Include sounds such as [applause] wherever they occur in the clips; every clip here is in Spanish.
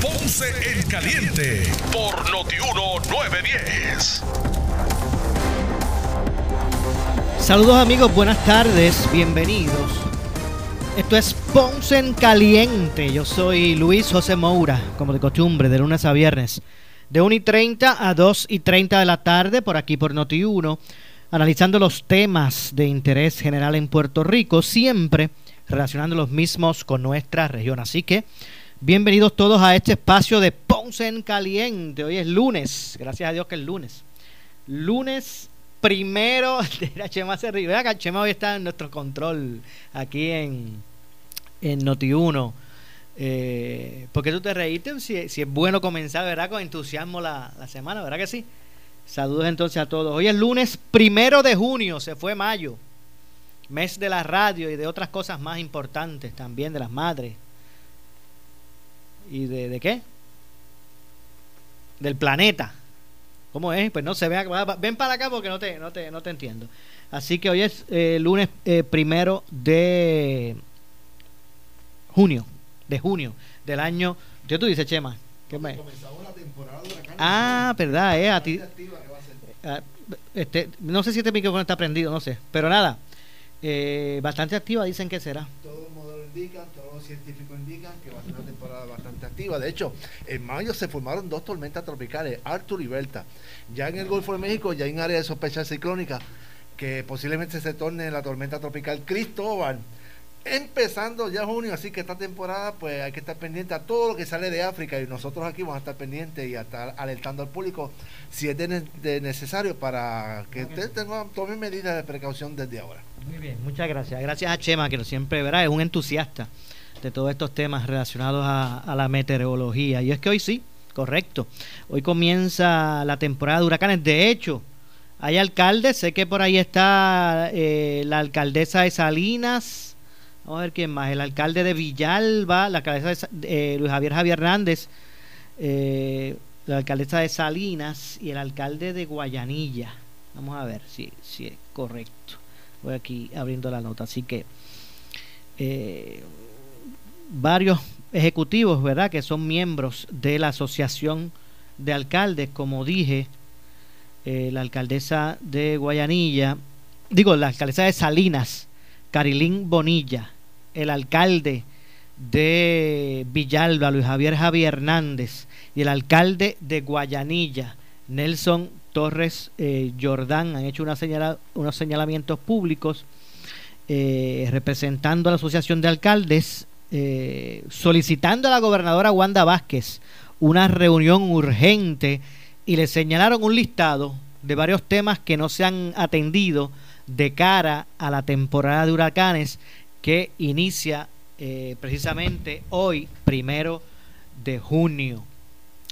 Ponce en Caliente por Notiuno 910. Saludos amigos, buenas tardes, bienvenidos. Esto es Ponce en Caliente. Yo soy Luis José Moura, como de costumbre, de lunes a viernes, de 1 y 30 a 2 y 30 de la tarde, por aquí por Noti1, analizando los temas de interés general en Puerto Rico, siempre relacionando los mismos con nuestra región. Así que Bienvenidos todos a este espacio de Ponce en Caliente. Hoy es lunes, gracias a Dios que es lunes. Lunes primero [laughs] de la Chema Vea que Chema hoy está en nuestro control aquí en, en Noti1. Eh, ¿Por qué tú te reíste? Si, es bueno comenzar, ¿verdad? Con entusiasmo la, la semana, ¿verdad que sí? Saludos entonces a todos. Hoy es lunes primero de junio, se fue mayo. Mes de la radio y de otras cosas más importantes también, de las madres ¿Y de, qué? Del planeta. ¿Cómo es? Pues no se ve. Ven para acá porque no te, no te, no te entiendo. Así que hoy es eh, lunes eh, primero de junio. De junio del año. ¿Qué tú dices, Chema? ¿Qué me? la temporada de Ah, verdad, eh. A ti, ah, este, no sé si este micrófono está prendido, no sé. Pero nada. Eh, bastante activa dicen que será. Todos los modelos indican, todos los científicos indican que va a ser una temporada bastante activa. De hecho, en mayo se formaron dos tormentas tropicales, Arthur y Berta. Ya en el Golfo de México, ya hay un área de sospecha ciclónica que posiblemente se torne la tormenta tropical Cristóbal. Empezando ya junio, así que esta temporada pues hay que estar pendiente a todo lo que sale de África y nosotros aquí vamos a estar pendientes y a estar alertando al público si es de, necesario para que ustedes tomen medidas de precaución desde ahora. Muy bien, muchas gracias. Gracias a Chema, que siempre verá, es un entusiasta de todos estos temas relacionados a, la meteorología. Y es que hoy sí, correcto. Hoy comienza la temporada de huracanes. De hecho, hay alcaldes, sé que por ahí está eh, la alcaldesa de Salinas. Vamos a ver quién más. El alcalde de Villalba, la alcaldesa de, eh, Luis Javier Javier Hernández, eh, la alcaldesa de Salinas y el alcalde de Guayanilla. Vamos a ver si, si es correcto. Voy aquí abriendo la nota. Así que varios ejecutivos, ¿verdad? Que son miembros de la Asociación de Alcaldes, como dije, eh, la alcaldesa de Guayanilla, digo, la alcaldesa de Salinas, Carilín Bonilla, el alcalde de Villalba, Luis Javier Javier Hernández, y el alcalde de Guayanilla, Nelson Torres eh, Jordán han hecho una unos señalamientos públicos eh, representando a la Asociación de Alcaldes, eh, solicitando a la gobernadora Wanda Vázquez una reunión urgente y le señalaron un listado de varios temas que no se han atendido de cara a la temporada de huracanes que inicia precisamente hoy, primero de junio.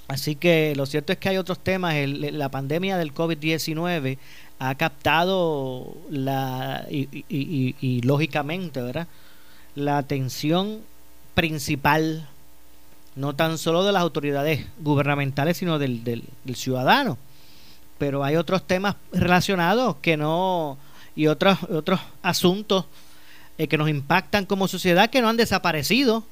Así que lo cierto es que hay otros temas. la pandemia del COVID-19 ha captado la y, lógicamente, ¿verdad? La atención principal, no tan solo de las autoridades gubernamentales, sino del, del, ciudadano. Pero hay otros temas relacionados que no y otros otros asuntos eh, que nos impactan como sociedad que no han desaparecido.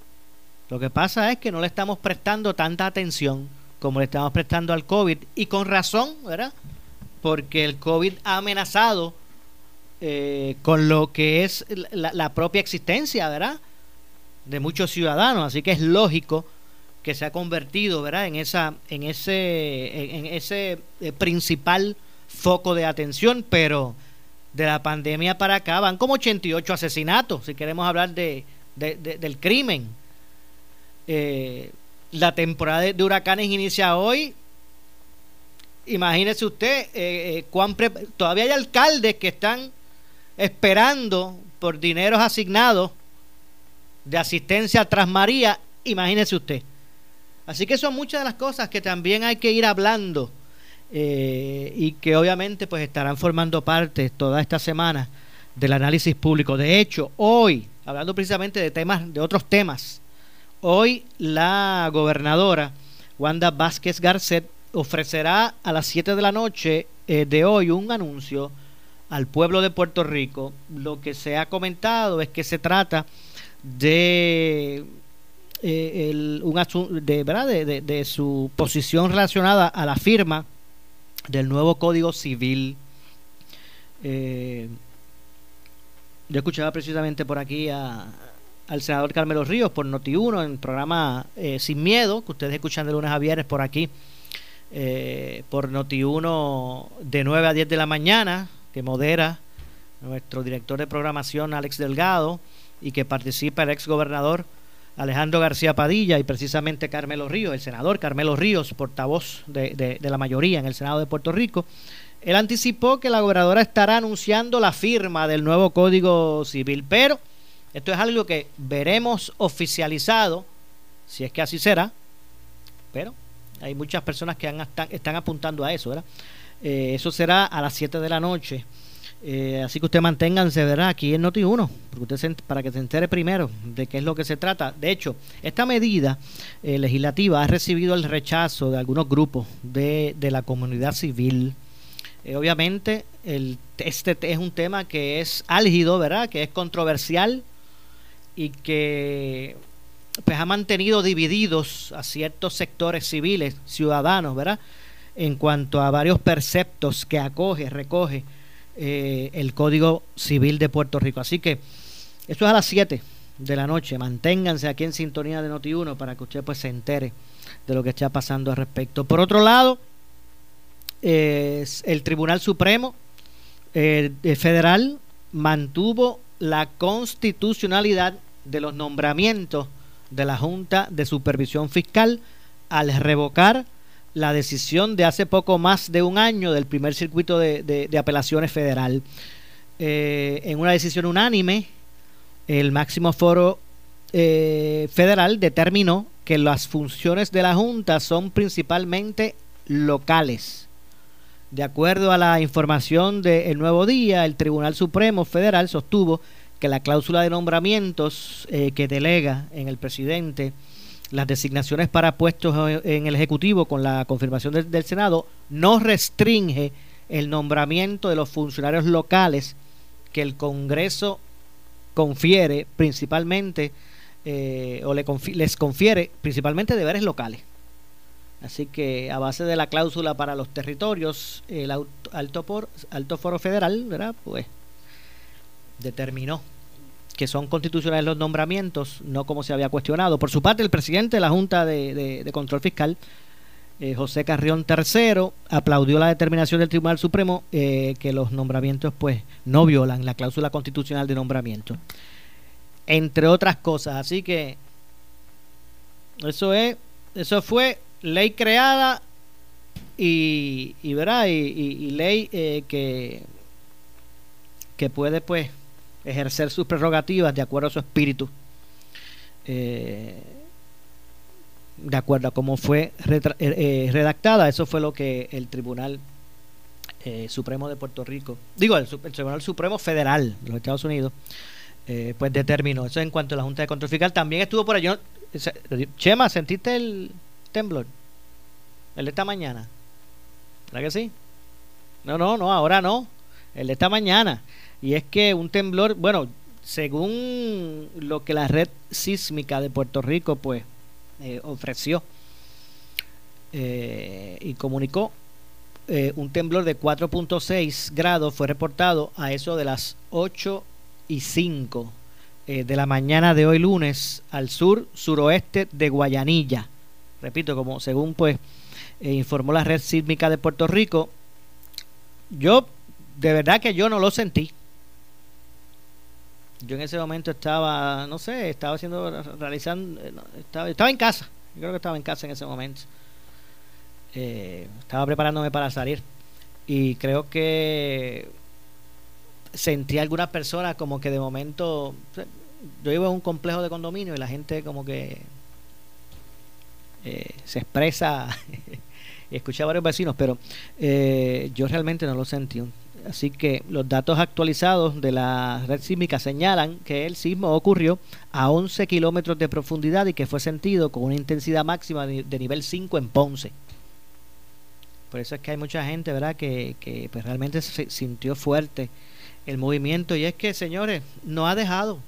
Lo que pasa es que no le estamos prestando tanta atención como le estamos prestando al COVID, y con razón, ¿verdad? Porque el COVID ha amenazado eh, con lo que es la, propia existencia, ¿verdad? De muchos ciudadanos, así que es lógico que se ha convertido, ¿verdad? En esa, en ese, en, ese eh, principal foco de atención, pero de la pandemia para acá van como 88 asesinatos, si queremos hablar de, del crimen. Eh, la temporada de, huracanes inicia hoy. Imagínese usted, eh, eh, todavía hay alcaldes que están esperando por dineros asignados de asistencia tras María. Imagínese usted. Así que son muchas de las cosas que también hay que ir hablando eh, y que obviamente pues estarán formando parte toda esta semana del análisis público. De hecho, hoy, hablando precisamente de temas, de otros temas, hoy la gobernadora Wanda Vázquez Garcet ofrecerá a las 7 de la noche eh, de hoy un anuncio al pueblo de Puerto Rico. Lo que se ha comentado es que se trata de eh, el, un de, ¿verdad? De, de, su posición relacionada a la firma del nuevo Código Civil. Eh, yo escuchaba precisamente por aquí a, al senador Carmelo Ríos por Noti1 en el programa eh, Sin Miedo, que ustedes escuchan de lunes a viernes por aquí, eh, por Noti1 de 9 a 10 de la mañana, que modera nuestro director de programación Alex Delgado y que participa el ex gobernador Alejandro García Padilla y precisamente Carmelo Ríos, el senador Carmelo Ríos, portavoz de, de, la mayoría en el Senado de Puerto Rico, él anticipó que la gobernadora estará anunciando la firma del nuevo Código Civil, pero esto es algo que veremos oficializado, si es que así será, pero hay muchas personas que están, apuntando a eso, ¿verdad? Eh, eso será a las 7 de la noche. Eh, así que usted manténganse, ¿verdad? Aquí en Noti1, para que se entere primero de qué es lo que se trata. De hecho, esta medida eh, legislativa ha recibido el rechazo de algunos grupos de, la comunidad civil. Obviamente, el, este es un tema que es álgido, ¿verdad? Que es controversial y que pues, ha mantenido divididos a ciertos sectores civiles, ciudadanos, ¿verdad? En cuanto a varios preceptos que acoge, recoge eh, el Código Civil de Puerto Rico. Así que esto es a las 7 de la noche. Manténganse aquí en sintonía de Noti1 para que usted pues se entere de lo que está pasando al respecto. Por otro lado, el Tribunal Supremo eh, Federal mantuvo la constitucionalidad de los nombramientos de la Junta de Supervisión Fiscal al revocar la decisión de hace poco más de un año del primer circuito de, apelaciones federal. Eh, en una decisión unánime, el máximo foro eh, federal determinó que las funciones de la Junta son principalmente locales. De acuerdo a la información del Nuevo Día, el Tribunal Supremo Federal sostuvo que la cláusula de nombramientos eh, que delega en el presidente las designaciones para puestos en el Ejecutivo con la confirmación del, Senado no restringe el nombramiento de los funcionarios locales que el Congreso confiere principalmente eh, o le les confiere principalmente deberes locales. Así que a base de la cláusula para los territorios, el alto, alto foro federal, ¿verdad? Pues determinó que son constitucionales los nombramientos, no como se había cuestionado. Por su parte, el presidente de la Junta de, Control Fiscal, eh, José Carrión III, aplaudió la determinación del Tribunal Supremo eh, que los nombramientos pues no violan la cláusula constitucional de nombramiento. Entre otras cosas. Así que eso es, eso fue ley creada y, y, ¿verdad? y, ley eh, que, que puede pues ejercer sus prerrogativas de acuerdo a su espíritu, eh, de acuerdo a cómo fue eh, eh, redactada. Eso fue lo que el Tribunal Supremo de Puerto Rico, digo, el, Tribunal Supremo Federal de los Estados Unidos, pues determinó. Eso en cuanto a la Junta de Control Fiscal. También estuvo por allí. Chema, ¿sentiste el temblor? El de esta mañana. ¿Verdad que sí? No, no, no, ahora no. El de esta mañana. Y es que un temblor, bueno, según lo que la red sísmica de Puerto Rico pues eh, ofreció eh, y comunicó, eh, un temblor de 4.6 grados fue reportado a eso de las 8 y 5 de la mañana de hoy lunes al sur suroeste de Guayanilla. Repito, como según pues informó la red sísmica de Puerto Rico, yo de verdad que yo no lo sentí yo en ese momento estaba, no sé, estaba haciendo, realizando, eh, estaba, estaba en casa, yo creo que estaba en casa en ese momento. Eh, estaba preparándome para salir y creo que sentí algunas personas como que de momento, yo vivo en un complejo de condominio y la gente como que eh, se expresa, [laughs] escuché a varios vecinos, pero eh, yo realmente no lo sentí. Así que los datos actualizados de la red sísmica señalan que el sismo ocurrió a 11 kilómetros de profundidad y que fue sentido con una intensidad máxima de, nivel 5 en Ponce. Por eso es que hay mucha gente, ¿verdad?, que, que pues, realmente se sintió fuerte el movimiento. Y es que, señores, no ha dejado,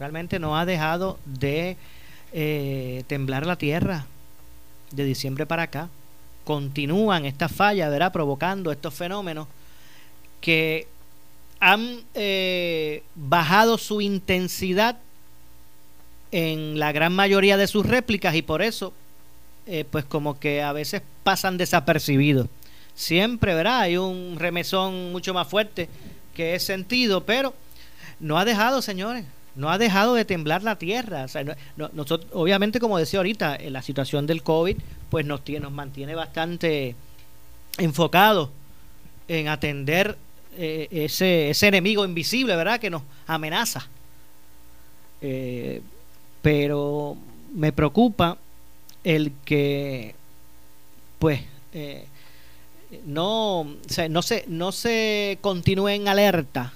realmente no ha dejado de eh, temblar la tierra de diciembre para acá. Continúan estas fallas, ¿verdad?, provocando estos fenómenos que han eh, bajado su intensidad en la gran mayoría de sus réplicas y por eso eh, pues como que a veces pasan desapercibidos. Siempre, ¿verdad? Hay un remesón mucho más fuerte que es sentido, pero no ha dejado, señores, no ha dejado de temblar la tierra. obviamente, como decía ahorita, en la situación del COVID, pues nos, nos mantiene bastante enfocados en atender eh, ese, ese enemigo invisible, ¿verdad? Que nos amenaza. Eh, pero me preocupa el que, pues, eh, no, no, se, no se continúe en alerta,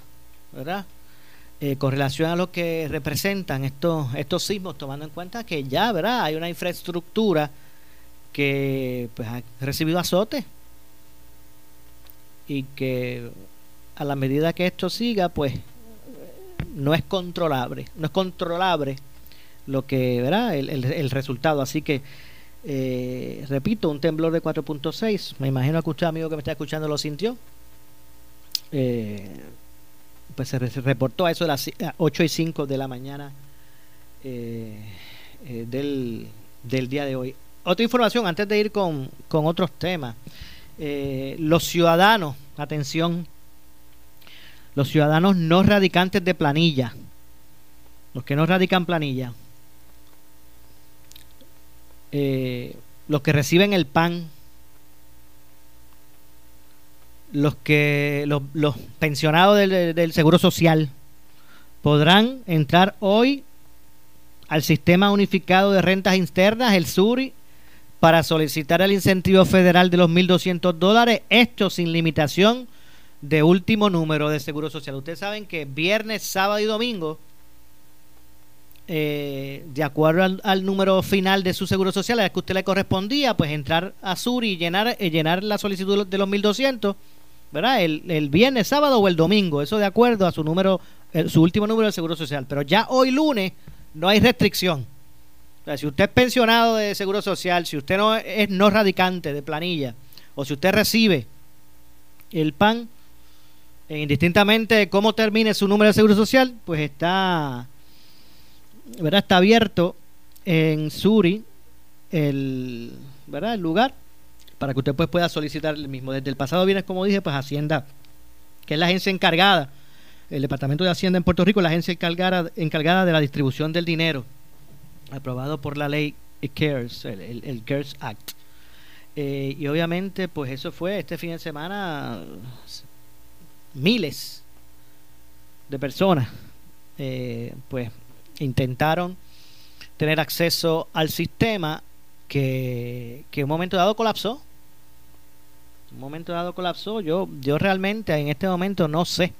¿verdad? con relación a lo que representan estos, estos sismos, tomando en cuenta que ya, ¿verdad? Hay una infraestructura que pues, ha recibido azote y que a la medida que esto siga, pues no es controlable, no es controlable lo que, ¿verdad? El, el, resultado. Así que, eh, repito, un temblor de 4.6, me imagino que usted, amigo que me está escuchando, lo sintió. Eh, pues se, reportó a eso de las 8 y 5 de la mañana eh, del, del, día de hoy. Otra información, antes de ir con, con otros temas. los ciudadanos, atención, los ciudadanos no radicantes de planilla, los que no radican planilla, eh, los que reciben el PAN, los que los, pensionados del, del, Seguro Social podrán entrar hoy al sistema unificado de rentas internas, el SURI, para solicitar el incentivo federal de los 1.200 dólares, esto sin limitación de último número de Seguro Social. Ustedes saben que viernes, sábado y domingo, eh, de acuerdo al, número final de su Seguro Social, a que usted le correspondía, pues entrar a Sur y llenar, eh, llenar la solicitud de los 1200, ¿verdad? El, el, viernes, sábado o el domingo, eso de acuerdo a su número, su último número de Seguro Social. Pero ya hoy lunes no hay restricción. O sea, si usted es pensionado de Seguro Social, si usted no es no radicante de planilla, o si usted recibe el PAN, eh, indistintamente cómo termine su número de seguro social, pues está, ¿verdad? está abierto en Suri el, ¿verdad? el lugar para que usted pues pueda solicitar el mismo. Desde el pasado viernes, como dije, pues Hacienda, que es la agencia encargada, el Departamento de Hacienda en Puerto Rico, la agencia encargada, encargada de la distribución del dinero, aprobado por la ley CARES, el, CARES Act. Eh, y obviamente, pues eso fue este fin de semana, miles de personas eh, pues intentaron tener acceso al sistema que, que un momento dado colapsó. Un momento dado colapsó. Yo yo realmente en este momento no sé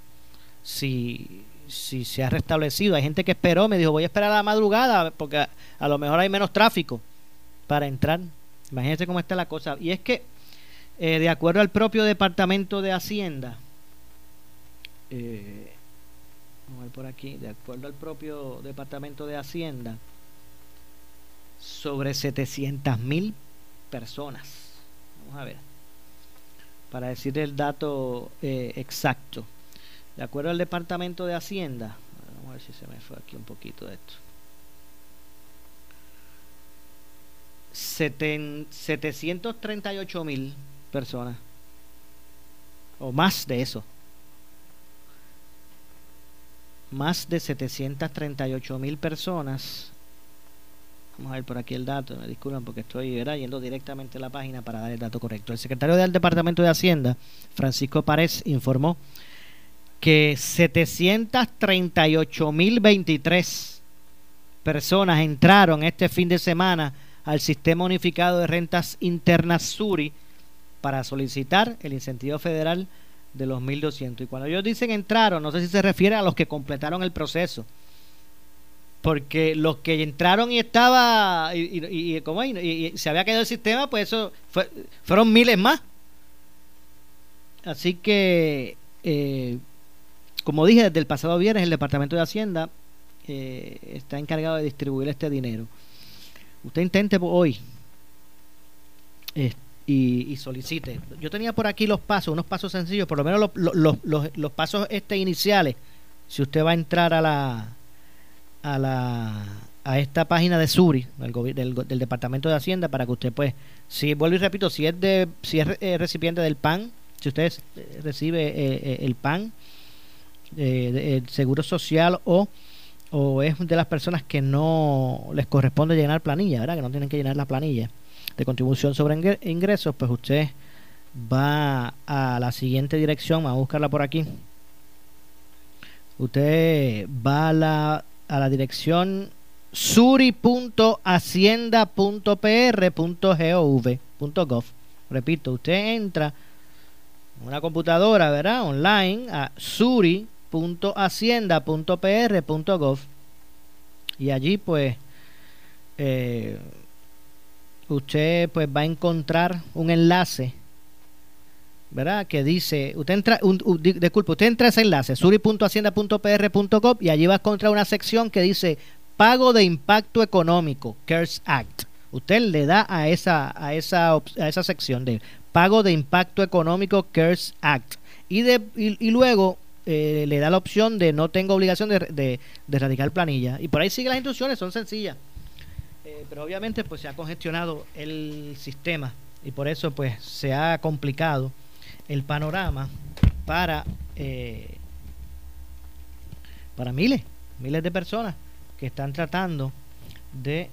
si si se ha restablecido. Hay gente que esperó me dijo voy a esperar a la madrugada porque a, a lo mejor hay menos tráfico para entrar imagínense cómo está la cosa. Y es que eh, de acuerdo al propio departamento de hacienda vamos a ver por aquí, de acuerdo al propio Departamento de Hacienda, sobre 700 mil personas. Vamos a ver, para decir el dato eh, exacto. De acuerdo al Departamento de Hacienda, vamos a ver si se me fue aquí un poquito de esto. 738 mil personas o más de eso más de 738 mil personas. Vamos a ver por aquí el dato, me disculpan porque estoy yendo directamente a la página para dar el dato correcto. El secretario del Departamento de Hacienda, Francisco Párez, informó que 738 mil 23 personas entraron este fin de semana al Sistema Unificado de Rentas Internas SURI para solicitar el incentivo federal de los 1.200. Y cuando ellos dicen entraron, no sé si se refiere a los que completaron el proceso. Porque los que entraron y estaba, y, y, se había quedado el sistema, pues eso fueron miles más. Así que, eh, como dije, desde el pasado viernes el Departamento de Hacienda eh, está encargado de distribuir este dinero. Usted intente hoy y, solicite. Yo tenía por aquí los pasos, unos pasos sencillos, por lo menos los, los, los, pasos este iniciales. Si usted va a entrar a la a la a esta página de Suri, del, del, Departamento de Hacienda, para que usted pues, si vuelvo y repito, si es de si es eh, recipiente del PAN, si usted eh, recibe el PAN, el Seguro Social o o es de las personas que no les corresponde llenar planilla, ¿verdad? Que no tienen que llenar la planilla de contribución sobre ingresos, pues usted va a la siguiente dirección, vamos a buscarla por aquí. Usted va a la, a la dirección suri.hacienda.pr.gov. Repito, usted entra en una computadora, ¿verdad? Online a suri .hacienda.pr.gov y allí pues eh, usted pues va a encontrar un enlace ¿verdad? que dice usted entra un, disculpe, usted entra a ese enlace suri.hacienda.pr.gov y allí va a encontrar una sección que dice pago de impacto económico CARES Act usted le da a esa a esa a esa sección de pago de impacto económico CARES Act y de y luego eh, le da la opción de no tengo obligación de, de, radicar planilla. Y por ahí sigue las instrucciones, son sencillas. Eh, pero obviamente pues se ha congestionado el sistema y por eso pues se ha complicado el panorama para, eh, para miles, miles de personas que están tratando de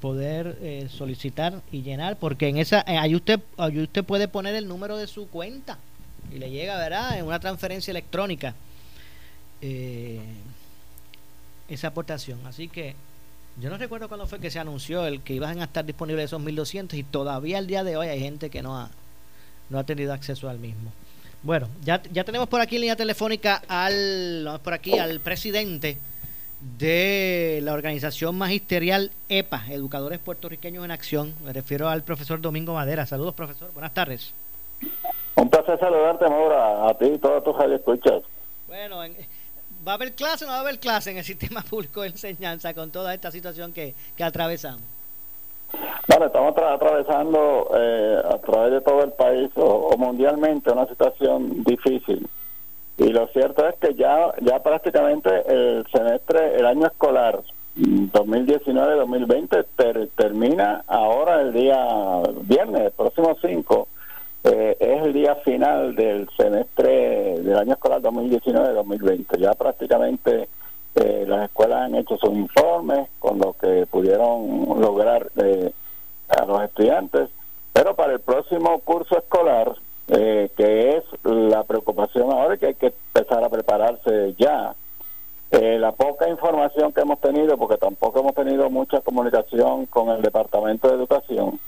poder solicitar y llenar porque en esa ahí usted ahí usted puede poner el número de su cuenta y le llega, ¿verdad?, en una transferencia electrónica eh, esa aportación. Así que yo no recuerdo cuándo fue que se anunció el que iban a estar disponibles esos 1.200 y todavía al día de hoy hay gente que no ha, no ha tenido acceso al mismo. Bueno, ya, ya tenemos por aquí en línea telefónica al, por aquí, al presidente de la organización magisterial EPA, Educadores Puertorriqueños en Acción. Me refiero al profesor Domingo Madera. Saludos, profesor. Buenas tardes. Un placer saludarte, Maura, a ti y todos tus escuchas. Bueno, ¿va a haber clase o no va a haber clase en el [laughs] sistema público de enseñanza con toda esta situación que, que atravesamos? Bueno, estamos atravesando eh, a través de todo el país o, mundialmente una situación difícil. Y lo cierto es que ya, ya prácticamente el semestre, el año escolar 2019-2020 termina ahora el día viernes, el próximo 5 eh, es el día final del semestre del año escolar 2019-2020. Ya prácticamente eh, las escuelas han hecho sus informes con lo que pudieron lograr eh, a los estudiantes, pero para el próximo curso escolar, que es la preocupación ahora y que hay que empezar a prepararse ya. la poca información que hemos tenido, porque tampoco hemos tenido mucha comunicación con el Departamento de Educación,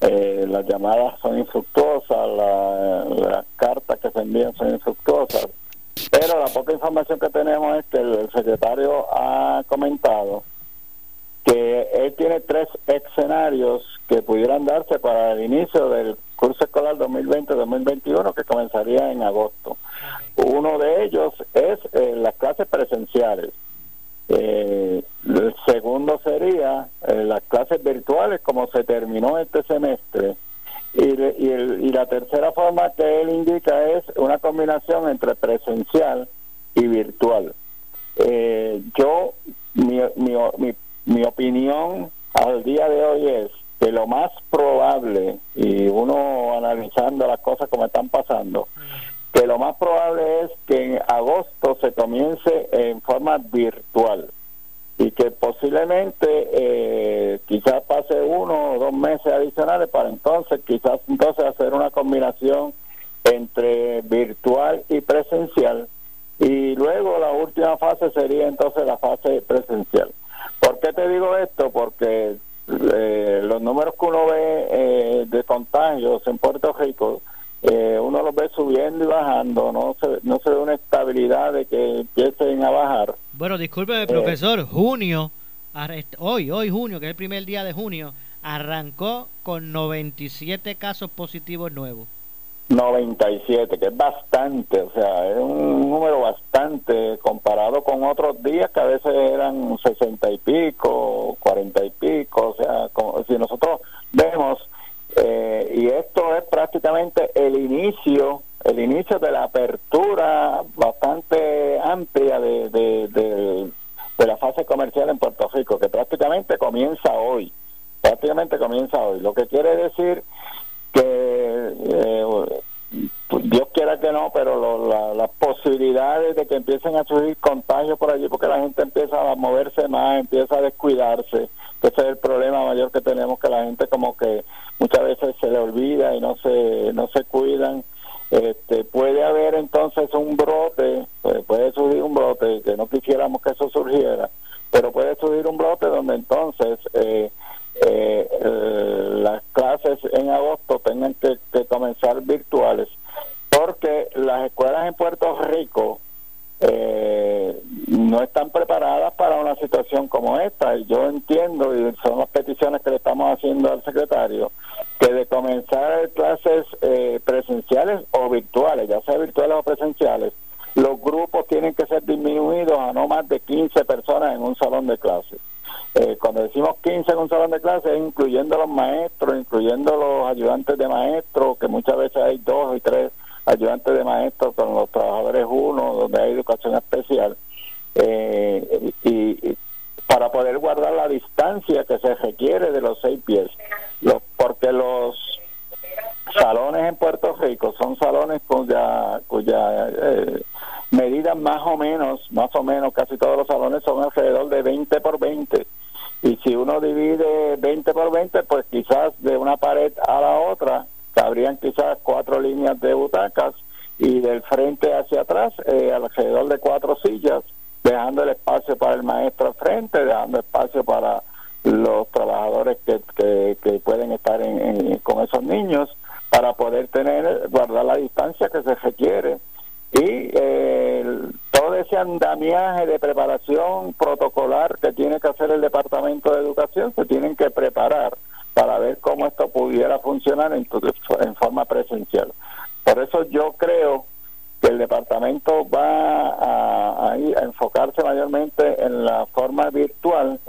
eh, las llamadas son infructuosas, las cartas que se envían son infructuosas, pero la poca información que tenemos es que el secretario ha comentado que él tiene tres escenarios que pudieran darse para el inicio del curso escolar 2020-2021 que comenzaría en agosto. Uno de ellos es eh, las clases presenciales. Eh, el segundo sería eh, las clases virtuales, como se terminó este semestre. Y, y, la tercera forma que él indica es una combinación entre presencial y virtual. Eh, yo, mi, mi, mi opinión al día de hoy es que lo más probable, y uno analizando las cosas como están pasando, que lo más probable es que en agosto se comience en forma virtual y que posiblemente eh, quizás pase uno o dos meses adicionales para entonces quizás entonces hacer una combinación entre virtual y presencial y luego la última fase sería entonces la fase presencial. ¿Por qué te digo esto? Porque eh, los números que uno ve eh, de contagios en Puerto Rico, eh, uno los ve subiendo y bajando, no se, no se ve una estabilidad de que empiecen a bajar. Bueno, discúlpeme, profesor, junio, hoy, hoy junio, que es el primer día de junio, arrancó con 97 casos positivos nuevos. 97, que es bastante, o sea, es un número bastante comparado con otros días que a veces eran 60 y pico, 40 y pico, o sea, como, si nosotros vemos, eh, y esto es prácticamente el inicio, el inicio de la apertura bastante amplia de, de, de, la fase comercial en Puerto Rico, que prácticamente comienza hoy, prácticamente comienza hoy, lo que quiere decir que eh, Dios quiera que no, pero las posibilidades de que empiecen a surgir contagios por allí, porque la gente empieza a moverse más, empieza a descuidarse, ese es el problema mayor que tenemos, que la gente como que muchas veces se le olvida y no se, no se cuidan. Este, puede haber entonces un brote, pues, puede surgir un brote, que no quisiéramos que eso surgiera, pero puede surgir un brote donde entonces eh, eh, eh, las clases en agosto tengan que, comenzar virtuales, porque las escuelas en Puerto Rico eh, no están preparadas para una situación como esta. Y yo entiendo, y son las peticiones que le estamos haciendo al secretario, que de comenzar clases eh, presenciales o virtuales, ya sea virtuales o presenciales, los grupos tienen que ser disminuidos a no más de 15 personas en un salón de clases. Eh, cuando decimos 15 en un salón de clase, incluyendo los maestros, incluyendo los ayudantes de maestros, que muchas veces hay dos y tres ayudantes de maestros con los trabajadores uno, donde hay educación especial, eh, y, para poder guardar la distancia que se requiere de los seis pies, porque los salones en Puerto Rico son salones cuya, cuya eh, medida más o menos, más o menos casi todos los salones son alrededor de 20 por 20 y si uno divide 20 por 20, pues quizás de una pared a la otra cabrían quizás cuatro líneas de butacas y del frente hacia atrás eh, alrededor de cuatro sillas, dejando el espacio para el maestro al frente, dejando espacio para los trabajadores que, que, pueden estar con esos niños para poder tener guardar la distancia que se requiere y eh, todo ese andamiaje de preparación protocolar que tiene que hacer el Departamento de Educación se tienen que preparar para ver cómo esto pudiera funcionar en, en forma presencial. Por eso yo creo que el departamento va a, a, enfocarse mayormente en la forma virtual,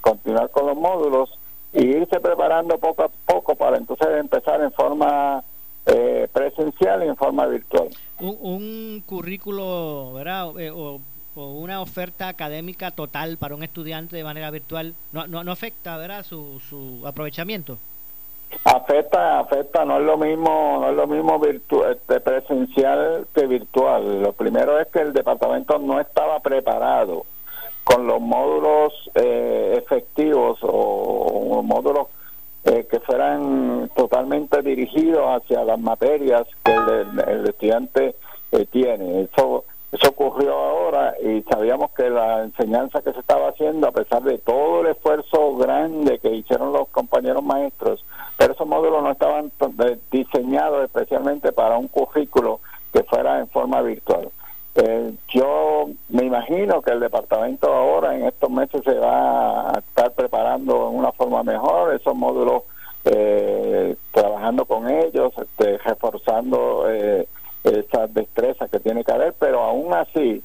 continuar con los módulos e irse preparando poco a poco para entonces empezar en forma eh, presencial y en forma virtual. Un, currículo, ¿verdad? Eh, o, una total para un estudiante de manera virtual, ¿no, no, afecta, ¿verdad? Su, su aprovechamiento. Afecta, afecta, no es lo mismo, no es lo mismo este, presencial que virtual. Lo primero es que el departamento no estaba preparado con los módulos eh, efectivos o módulos eh, que fueran totalmente dirigidos hacia las materias que el, estudiante eh, tiene. Eso, eso ocurrió ahora y sabíamos que la enseñanza que se estaba haciendo, a pesar de todo el esfuerzo grande que hicieron los compañeros maestros, pero esos módulos no estaban diseñados especialmente para un currículo que fuera en forma virtual. Eh, yo me imagino que el departamento ahora en estos meses se va a estar preparando en una forma mejor esos módulos, eh, trabajando con ellos, este, reforzando eh, esas destrezas que tiene que haber, pero aún así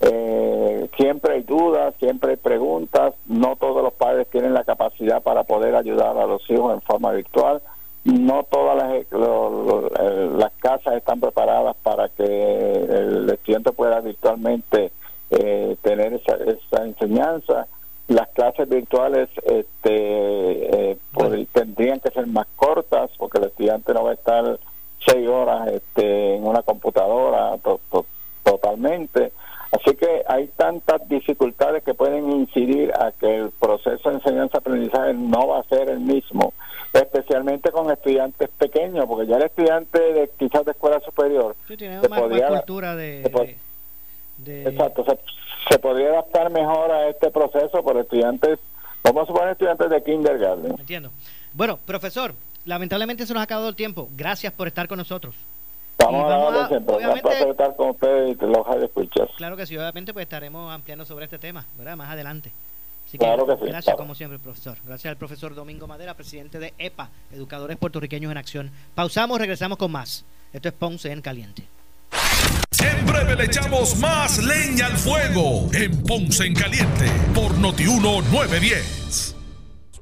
eh, siempre hay dudas, siempre hay preguntas, no todos los padres tienen la capacidad para poder ayudar a los hijos en forma virtual. No todas las, eh, las casas están preparadas para que el estudiante pueda virtualmente eh, tener esa, esa, enseñanza. Las clases virtuales este, eh, tendrían que ser más cortas porque el estudiante no va a estar seis horas este, en una computadora totalmente. Así que hay tantas dificultades que pueden incidir a que el proceso de enseñanza-aprendizaje no va a ser el mismo especialmente con estudiantes pequeños, porque ya el estudiante de quizás de escuela superior sí, tiene más, cultura de, exacto, se, podría adaptar mejor a este proceso por estudiantes Vamos a suponer estudiantes de kindergarten. Entiendo. Bueno, profesor, lamentablemente se nos ha acabado el tiempo. Gracias por estar con nosotros. Vamos, vamos a, a- siempre. obviamente- estar con ustedes y los escuchas. Claro que sí, obviamente pues estaremos ampliando sobre este tema, ¿verdad? Más adelante. Así Claro que sí, gracias claro. como siempre, profesor. Gracias al profesor Domingo Madera, presidente de EPA, Educadores Puertorriqueños en Acción. Pausamos, regresamos con más. Esto es Ponce en Caliente. En breve le echamos más leña al fuego en Ponce en Caliente por Notiuno 910.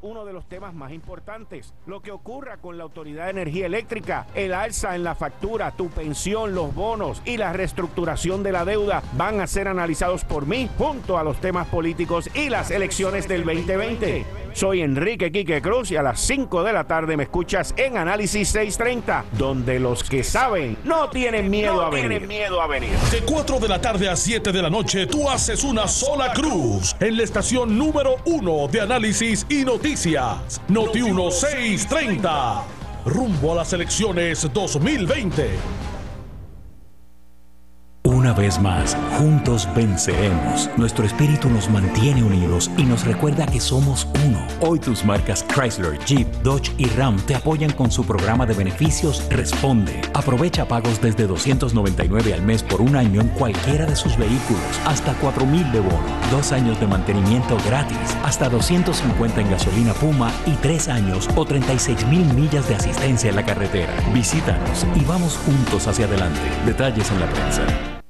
Uno de los temas más importantes. Lo que ocurra con la Autoridad de Energía Eléctrica, el alza en la factura, tu pensión, los bonos y la reestructuración de la deuda van a ser analizados por mí junto a los temas políticos y las elecciones del 2020. Soy Enrique Quique Cruz y a las 5 de la tarde me escuchas en Análisis 630, donde los que saben no tienen miedo a venir. miedo a venir. De 4 de la tarde a 7 de la noche, tú haces una sola cruz en la estación número 1 de análisis y noticias. Noti 1630. Rumbo a las elecciones 2020. Una vez más, juntos venceremos. Nuestro espíritu nos mantiene unidos y nos recuerda que somos uno. Hoy tus marcas Chrysler, Jeep, Dodge y Ram te apoyan con su programa de beneficios Responde. Aprovecha pagos desde 299 al mes por un año en cualquiera de sus vehículos, hasta 4000 de bono, dos años de mantenimiento gratis, hasta 250 en gasolina Puma y tres años o 36 mil millas de asistencia en la carretera. Visítanos y vamos juntos hacia adelante. Detalles en la prensa.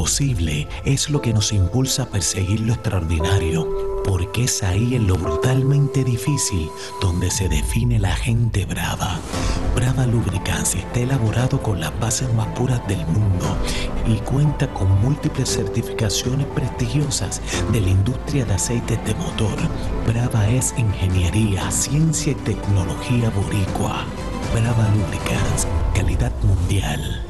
Lo imposible es lo que nos impulsa a perseguir lo extraordinario, porque es ahí en lo brutalmente difícil donde se define la gente brava. Brava Lubricants está elaborado con las bases más puras del mundo y cuenta con múltiples certificaciones prestigiosas de la industria de aceites de motor. Brava es ingeniería, ciencia y tecnología boricua. Brava Lubricants, calidad mundial.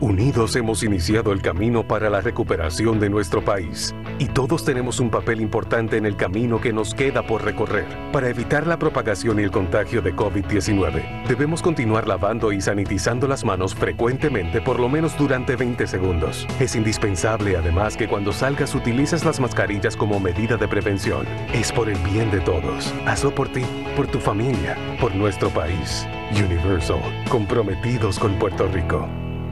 Unidos hemos iniciado el camino para la recuperación de nuestro país y todos tenemos un papel importante en el camino que nos queda por recorrer. Para evitar la propagación y el contagio de COVID-19, debemos continuar lavando y sanitizando las manos frecuentemente por lo menos durante 20 segundos. Es indispensable además que cuando salgas utilices las mascarillas como medida de prevención. Es por el bien de todos. Hazlo por ti, por tu familia, por nuestro país. Universal, comprometidos con Puerto Rico.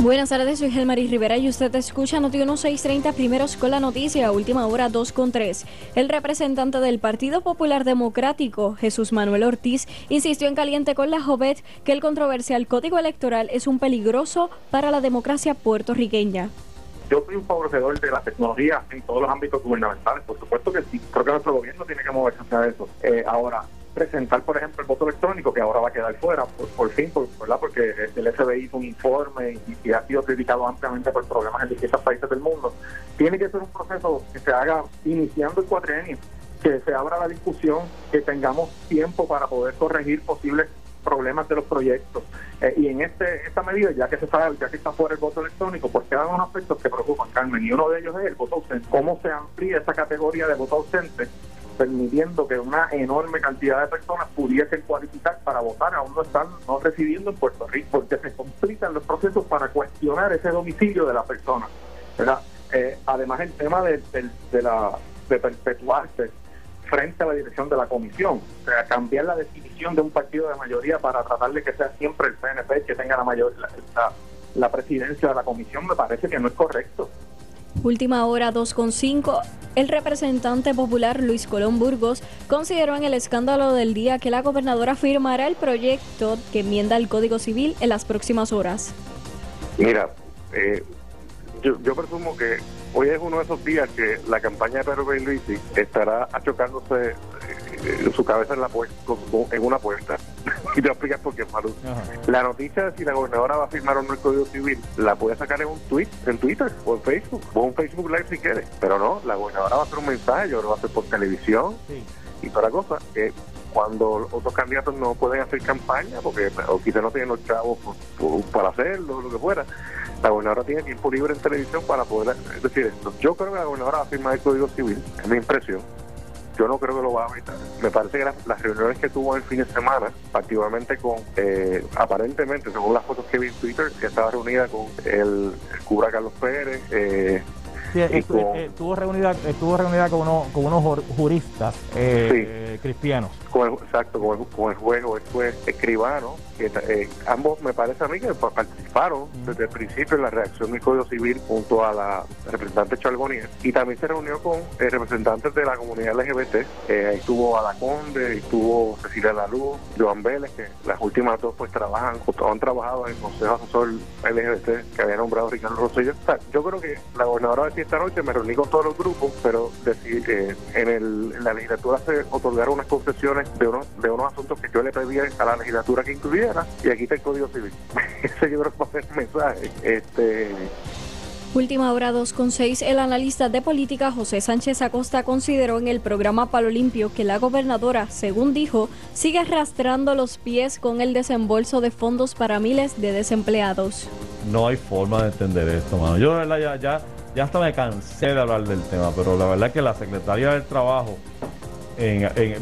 Buenas tardes, soy Gelmaris Rivera y usted escucha Noti 1630 primeros con la noticia, última hora 2 con 3. El representante del Partido Popular Democrático, Jesús Manuel Ortiz, insistió en caliente con la Jovet que el controversial código electoral es un peligroso para la democracia puertorriqueña. Yo soy un favorecedor de la tecnología en todos los ámbitos gubernamentales, por supuesto que sí. Creo que nuestro gobierno tiene que moverse hacia eso. Eh, ahora, presentar, por ejemplo, el voto electrónico, que ahora va a quedar fuera, por, fin, por, ¿verdad? porque el FBI hizo un informe y, ha sido criticado ampliamente por problemas en distintos países del mundo. Tiene que ser un proceso que se haga iniciando el cuatrienio, que se abra la discusión, que tengamos tiempo para poder corregir posibles problemas de los proyectos. Eh, y en este esta medida, ya que se sabe, ya que está fuera el voto electrónico, pues quedan unos aspectos que preocupan, Carmen, y uno de ellos es el voto ausente. ¿Cómo se amplía esa categoría de voto ausente permitiendo que una enorme cantidad de personas pudiesen cualificar para votar, aún no están no residiendo en Puerto Rico, porque se complican los procesos para cuestionar ese domicilio de la persona. Eh, además, el tema de, de, la, de perpetuarse frente a la dirección de la comisión, o sea, cambiar la definición de un partido de mayoría para tratar de que sea siempre el PNP que tenga la, mayor, la presidencia de la comisión, me parece que no es correcto. Última hora 2.5. El representante popular Luis Colón Burgos consideró en el escándalo del día que la gobernadora firmará el proyecto que enmienda el Código Civil en las próximas horas. Mira, eh, yo, presumo que hoy es uno de esos días que la campaña de Pedro Luisi estará achocándose eh, su cabeza en, la en una puerta. [laughs] y te voy a explicar por qué, Maru. La noticia de si la gobernadora va a firmar un nuevo código civil la puede sacar en un tweet, en Twitter o en Facebook, o en Facebook Live si quiere. Pero no, la gobernadora va a hacer un mensaje, yo lo va a hacer por televisión y toda la cosa. Que cuando otros candidatos no pueden hacer campaña porque o quizás no tienen los chavos para hacerlo, lo que fuera. La gobernadora tiene tiempo libre en televisión para poder decir esto. Yo creo que la gobernadora va a firmar el Código Civil, es mi impresión yo no creo que lo va a evitar. Me parece que las, reuniones que tuvo el fin de semana, particularmente con, eh, aparentemente, según las fotos que vi en Twitter, que estaba reunida con el, cura Carlos Pérez, eh, estuvo, reunida, estuvo reunida con, uno, con unos juristas eh, cristianos. Con exacto, con el, con el juez o el juez escribano, que eh, ambos me parece a mí que participaron desde el principio en la reacción del Código Civil junto a la representante Chalbonier y también se reunió con eh, representantes de la comunidad LGBT. ahí estuvo Conde, estuvo Cecilia Laluz, Joan Vélez, que las últimas dos pues trabajan o han trabajado en el Consejo Asesor LGBT que había nombrado Ricardo Rosselló. yo creo que la gobernadora esta noche me reuní con todos los grupos, pero decir, eh, en, el, en la legislatura se otorgaron unas concesiones de unos, de unos asuntos que yo le pedí a la legislatura que incluyera, y aquí está el Código Civil. [laughs] Ese yo creo que va a ser el mensaje. Este, Última hora 2.6. El analista de política José Sánchez Acosta consideró en el programa Palo Limpio que la gobernadora, según dijo, sigue arrastrando los pies con el desembolso de fondos para miles de desempleados. No hay forma de entender esto, mano. Yo, ya, ya ya hasta me cansé de hablar del tema, pero la verdad que la secretaria del Trabajo,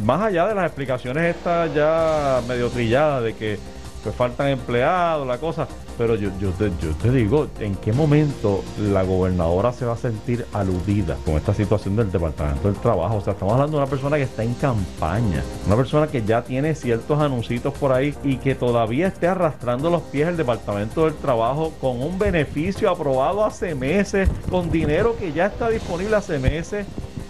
más allá de las explicaciones estas ya medio trilladas de que pues, faltan empleados, la cosa, pero yo, yo, te, yo te digo, ¿en qué momento la gobernadora se va a sentir aludida con esta situación del Departamento del Trabajo? O sea, estamos hablando de una persona que está en campaña, una persona que ya tiene ciertos anuncios por ahí y que todavía esté arrastrando los pies del Departamento del Trabajo con un beneficio aprobado hace meses, con dinero que ya está disponible hace meses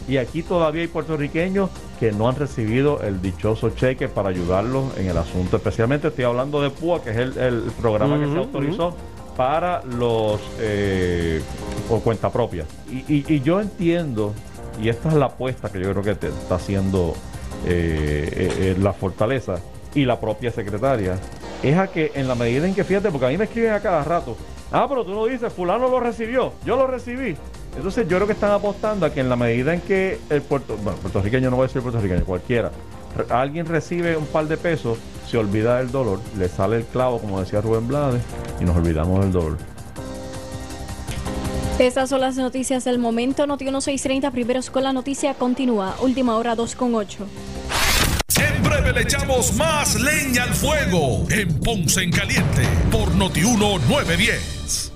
y aquí todavía hay puertorriqueños que no han recibido el dichoso cheque para ayudarlos en el asunto. Especialmente estoy hablando de PUA, que es el, programa que se autorizó para los eh, por cuenta propia. Y, yo entiendo, y esta es la apuesta que yo creo que te está haciendo eh, eh, la fortaleza y la propia secretaria, es a que en la medida en que, fíjate, porque a mí me escriben a cada rato, ah, pero tú no dices, fulano lo recibió, yo lo recibí. Entonces yo creo que están apostando a que en la medida en que el puerto, bueno, puertorriqueño no voy a decir puertorriqueño, cualquiera, alguien recibe un par de pesos, se olvida del dolor, le sale el clavo, como decía Rubén Blades, y nos olvidamos del dolor. Estas son las noticias del momento. Noti 1630, primeros con la noticia continúa. Última hora 2 con 8. En breve le echamos más leña al fuego en Ponce en Caliente por Noti 1910.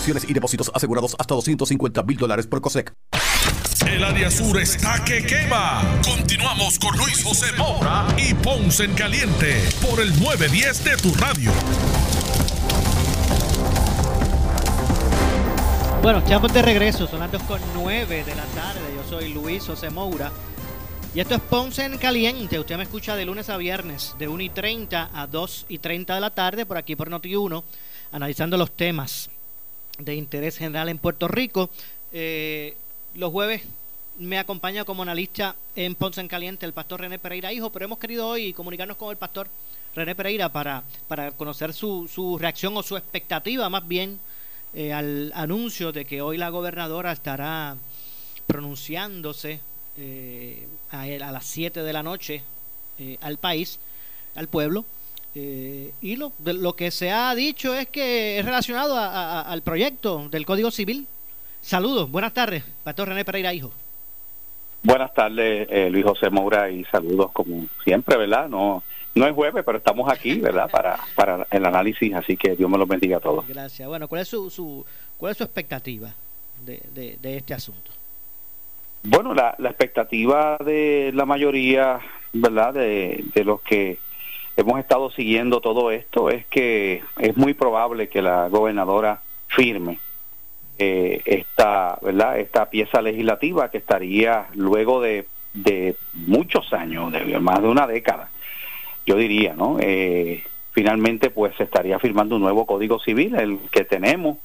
Acciones y depósitos asegurados hasta 250 mil dólares por COSEC. El área sur está que quema. Continuamos con Luis José Moura y Ponce en Caliente por el 910 de tu radio. Bueno, estamos de regreso, son las 2 con 9 de la tarde. Yo soy Luis José Moura. Y esto es Ponce en Caliente. Usted me escucha de lunes a viernes, de 1 y 30 a 2 y 30 de la tarde, por aquí por Noti1, analizando los temas de interés general en Puerto Rico. Eh, los jueves me acompaña como analista en Ponce en Caliente el pastor René Pereira Hijo, pero hemos querido hoy comunicarnos con el pastor René Pereira para, para conocer su, su reacción o su expectativa más bien eh, al anuncio de que hoy la gobernadora estará pronunciándose eh, a, a, las 7 de la noche eh, al país, al pueblo. Eh, y lo, de, lo que se ha dicho es que es relacionado a, a, al proyecto del Código Civil. Saludos, buenas tardes, Pastor René Pereira, hijo. Buenas tardes, eh, Luis José Moura, y saludos como siempre, ¿verdad? No, no es jueves, pero estamos aquí, ¿verdad? Para, para el análisis, así que Dios me los bendiga a todos. Gracias. Bueno, ¿cuál es su, su, cuál es su expectativa de, de, de este asunto? Bueno, la, la, expectativa de la mayoría, ¿verdad? De, de los que hemos estado siguiendo todo esto es que es muy probable que la gobernadora firme eh, esta, ¿verdad? Esta pieza legislativa que estaría luego de, muchos años, de más de una década, yo diría, ¿no? Eh, finalmente, pues se estaría firmando un nuevo Código Civil, el que tenemos.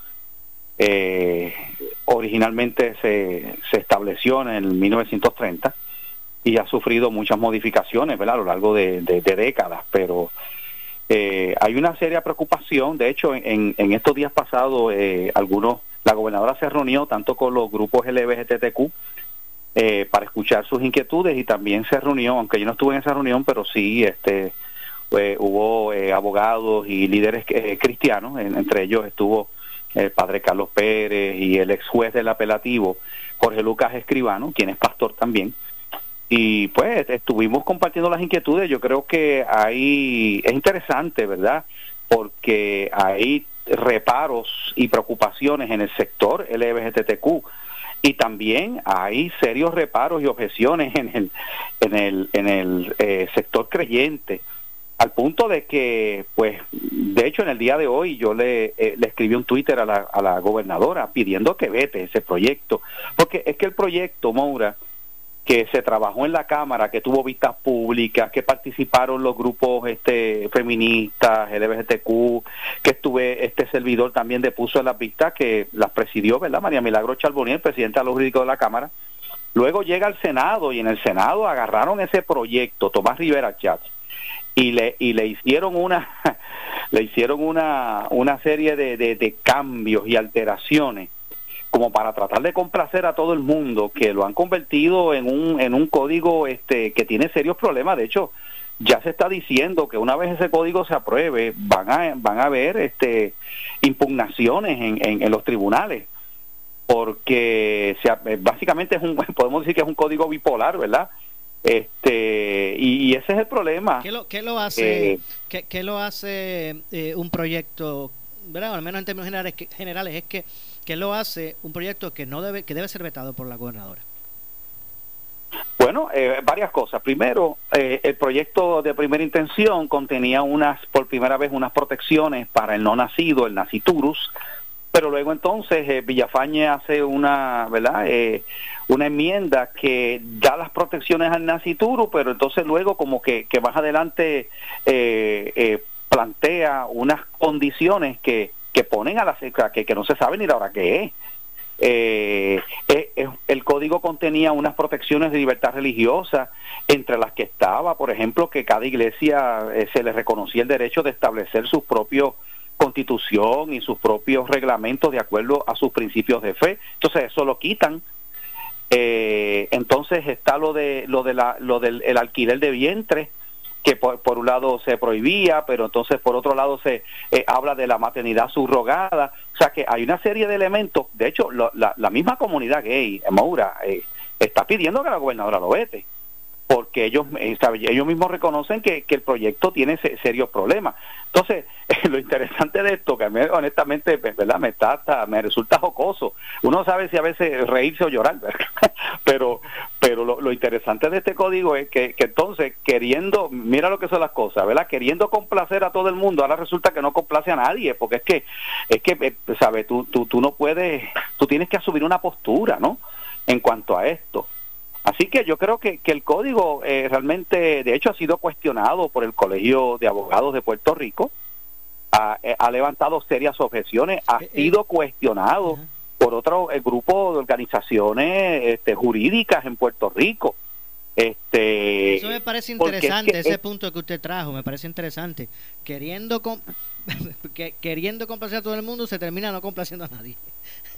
Eh, originalmente se, se estableció en el 1930 y ha sufrido muchas modificaciones ¿verdad? a lo largo de, décadas, pero eh, hay una seria preocupación. De hecho, en, en estos días pasados, eh, algunos, la gobernadora se reunió tanto con los grupos LBGTQ eh, para escuchar sus inquietudes y también se reunió, aunque yo no estuve en esa reunión, pero sí, este, eh, hubo eh, abogados y líderes eh, cristianos, en, entre ellos estuvo el padre Carlos Pérez y el ex juez del apelativo Jorge Lucas Escribano, quien es pastor también. Y pues estuvimos compartiendo las inquietudes. Yo creo que ahí es interesante, ¿verdad? Porque hay reparos y preocupaciones en el sector LGBTQ y también hay serios reparos y objeciones en el en el en el eh, sector creyente al punto de que, pues, de hecho en el día de hoy yo le, eh, le escribí un Twitter a la, a la gobernadora pidiendo que vete ese proyecto, porque es que el proyecto, Moura, que se trabajó en la Cámara, que tuvo vistas públicas, que participaron los grupos este feministas, LGBTQ, que estuve, este servidor también depuso en las vistas que las presidió, ¿verdad? María Milagro Charbonier, presidenta de los jurídicos de la Cámara. Luego llega al Senado y en el Senado agarraron ese proyecto, Tomás Rivera Chats, y le y le hicieron una [laughs] le hicieron una una serie de, de, de, cambios y alteraciones como para tratar de complacer a todo el mundo que lo han convertido en un en un código este que tiene serios problemas. De hecho ya se está diciendo que una vez ese código se apruebe van a van a haber este impugnaciones en, en, en los tribunales porque se, básicamente es un [laughs] podemos decir que es un código bipolar verdad este y, y, ese es el problema. ¿qué lo, qué lo hace eh, ¿qué, qué, lo hace eh, un proyecto verdad al menos en términos generales, que, generales es que ¿qué lo hace un proyecto que no debe que debe ser vetado por la gobernadora bueno, eh, varias cosas. Primero, eh, el proyecto de primera intención contenía unas, por primera vez, unas protecciones para el no nacido, el naciturus, pero luego entonces eh, Villafañe hace una, ¿verdad? Eh, una enmienda que da las protecciones al nacituro, pero entonces luego como que, que más adelante eh, plantea unas condiciones que, que ponen a la que, que no se sabe ni la hora que es. Eh, el código contenía unas protecciones de libertad religiosa, entre las que estaba, por ejemplo, que cada iglesia se le reconocía el derecho de establecer sus propios constitución y sus propios reglamentos de acuerdo a sus principios de fe. Entonces eso lo quitan. Eh, entonces está lo de lo de la, lo del el alquiler de vientre que por, por, un lado se prohibía, pero entonces por otro lado se eh, habla de la maternidad subrogada. O sea que hay una serie de elementos. De hecho, la, la, misma comunidad gay, Maura, eh, está pidiendo que la gobernadora lo vete porque ellos eh, ellos mismos reconocen que, que, el proyecto tiene serios problemas. Entonces, [laughs] lo interesante de esto, que a mí honestamente, ¿verdad? Me, está, me resulta jocoso. Uno sabe si a veces reírse o llorar, [laughs] pero pero lo, interesante de este código es que, que, entonces, queriendo, mira lo que son las cosas, ¿verdad? Queriendo complacer a todo el mundo, ahora resulta que no complace a nadie, porque es que, es que, eh, ¿sabes? Tú, tú, tú no puedes, tú tienes que asumir una postura, ¿no? En cuanto a esto. Así que yo creo que, que el código eh, realmente, de hecho, ha sido cuestionado por el Colegio de Abogados de Puerto Rico, ha, eh, levantado serias objeciones, ha eh, sido cuestionado por otro grupo de organizaciones este, jurídicas en Puerto Rico. Este, Eso me parece interesante, ese punto que usted trajo, me parece interesante. Queriendo, [laughs] queriendo complacer a todo el mundo, se termina no complaciendo a nadie.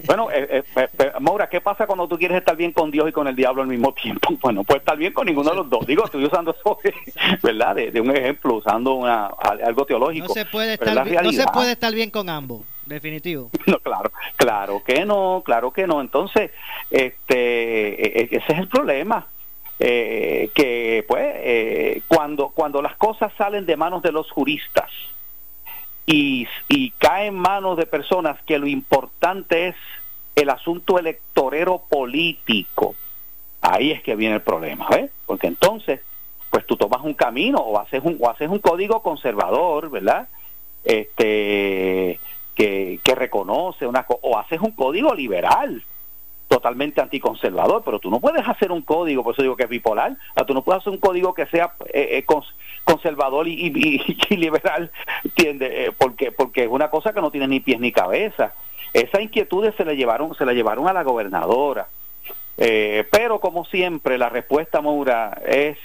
Bueno, eh, eh, Maura, ¿qué pasa cuando tú quieres estar bien con Dios y con el diablo al mismo tiempo? [laughs] Bueno, puedes estar bien con ninguno de los dos. Digo, estoy usando eso, [laughs] ¿verdad? De, un ejemplo, usando una, algo teológico. No se, puede estar bien, no se puede estar bien con ambos, definitivo. No, claro, claro que no, claro que no. Entonces, este, e, e, ese es el problema. Eh, que pues eh, cuando cuando las cosas salen de manos de los juristas y, y cae en manos de personas que lo importante es el asunto electorero político, ahí es que viene el problema, ¿ves? Porque entonces, pues tú tomas un camino o haces un, o haces un código conservador, ¿verdad? Este, que, que reconoce una o haces un código liberal, totalmente anticonservador, pero tú no puedes hacer un código, por eso digo que es bipolar, tú no puedes hacer un código que sea eh, eh conservador [laughs] y, liberal, ¿entiendes? Eh, porque, porque es una cosa que no tiene ni pies ni cabeza. Esas inquietudes se le llevaron, se le llevaron a la gobernadora. Eh, pero como siempre, la respuesta, Moura, es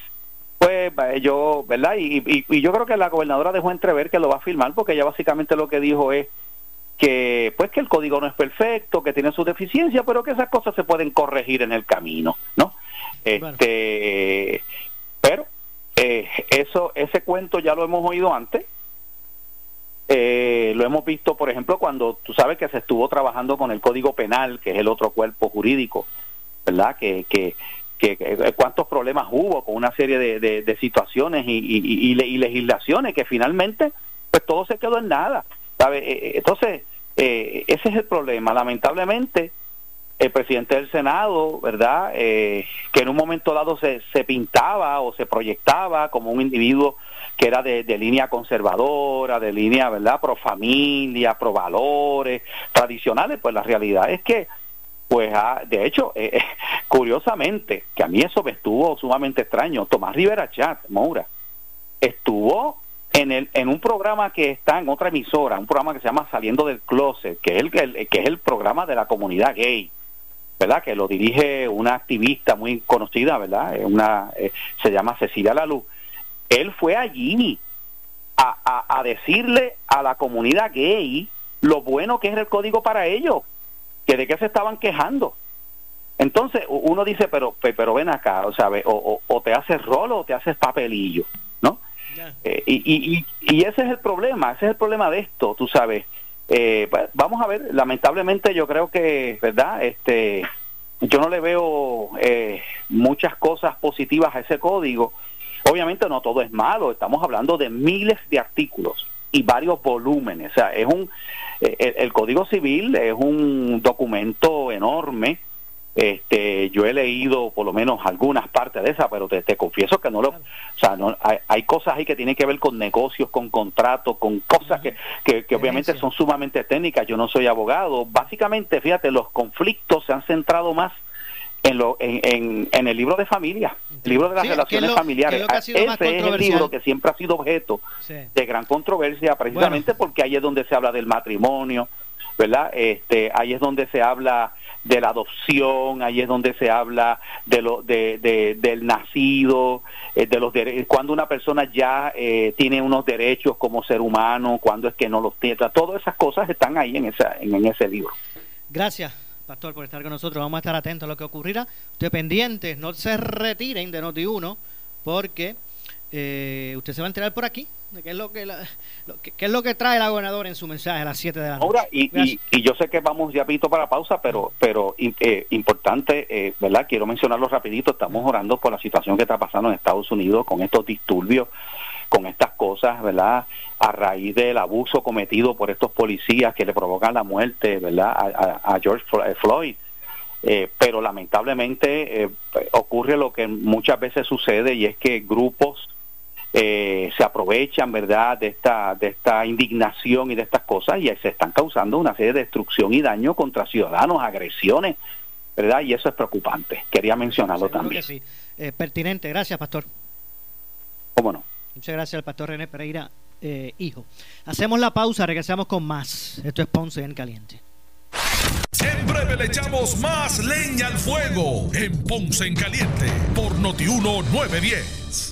pues yo, ¿verdad? Y, y, y, yo creo que la gobernadora dejó entrever que lo va a firmar porque ella básicamente lo que dijo es que pues que el código no es perfecto, que tiene sus deficiencias, pero que esas cosas se pueden corregir en el camino, ¿no? Este, pero eh, eso ese cuento ya lo hemos oído antes. Eh, lo hemos visto, por ejemplo, cuando tú sabes que se estuvo trabajando con el Código Penal, que es el otro cuerpo jurídico, ¿verdad? Que, que, que, eh, cuántos problemas hubo con una serie de, de, situaciones y, y, y, legislaciones que finalmente, pues todo se quedó en nada. ¿Sabe? Entonces, eh, ese es el problema. Lamentablemente, el presidente del Senado, ¿verdad? Eh, que en un momento dado se, se pintaba o se proyectaba como un individuo que era de, línea conservadora, de línea, ¿verdad? Pro familia, pro valores tradicionales, pues la realidad es que, pues, ah, de hecho, eh, curiosamente, que a mí eso me estuvo sumamente extraño, Tomás Rivera Chat, Moura, estuvo en, el, en un programa que está en otra emisora, un programa que se llama Saliendo del Closet, que es el, que es el programa de la comunidad gay, ¿verdad? Que lo dirige una activista muy conocida, ¿verdad? Una, eh, se llama Cecilia Laluz. Él fue allí a, a, a decirle a la comunidad gay lo bueno que es el código para ellos, que de qué se estaban quejando. Entonces uno dice, pero, pero ven acá, o, sea, o, o, te haces rolo o te haces papelillo, Eh, y, y, y, ese es el problema, ese es el problema de esto, tú sabes. Eh, pues, vamos a ver, lamentablemente yo creo que, ¿verdad? Este, yo no le veo eh, muchas cosas positivas a ese código. Obviamente no todo es malo, estamos hablando de miles de artículos y varios volúmenes. O sea, es un, el, Código Civil es un documento enorme Este, yo he leído por lo menos algunas partes de esa, pero te, confieso que no lo, o sea, no, hay, cosas ahí que tienen que ver con negocios, con contratos, con cosas que, que, obviamente son sumamente técnicas. Yo no soy abogado. Básicamente, fíjate, los conflictos se han centrado más en, lo, en, en, el libro de familia, el libro de las relaciones familiares. Ese es el libro que siempre ha sido objeto de gran controversia, precisamente porque ahí es donde se habla del matrimonio, ¿verdad? Este, ahí es donde se habla de la adopción, ahí es donde se habla de lo, de, del nacido, eh, de los cuando una persona ya eh, tiene unos derechos como ser humano, cuando es que no los tiene, todas esas cosas están ahí en, esa, en, ese libro. Gracias, Pastor, por estar con nosotros. Vamos a estar atentos a lo que ocurrirá. Usted pendiente, no se retiren de Noti1, porque eh, usted se va a enterar por aquí de qué es lo que, qué, es lo que trae la gobernadora en su mensaje a las 7 de la noche. Ahora, y, y, yo sé que vamos ya pito para pausa, pero pero eh, importante, eh, ¿verdad? Quiero mencionarlo rapidito, estamos orando por la situación que está pasando en Estados Unidos con estos disturbios, con estas cosas, ¿verdad? A raíz del abuso cometido por estos policías que le provocan la muerte, ¿verdad? A, a George Floyd. Eh, pero lamentablemente ocurre lo que muchas veces sucede y es que grupos eh, se aprovechan, ¿verdad?, de esta, de esta indignación y de estas cosas y se están causando una serie de destrucción y daño contra ciudadanos, agresiones, ¿verdad? Y eso es preocupante. Quería mencionarlo también. sí. Eh, pertinente. Gracias, Pastor. ¿Cómo no? Muchas gracias al Pastor René Pereira, eh, hijo. Hacemos la pausa, regresamos con más. Esto es Ponce en Caliente. En breve le echamos más leña al fuego en Ponce en Caliente por Notiuno 910.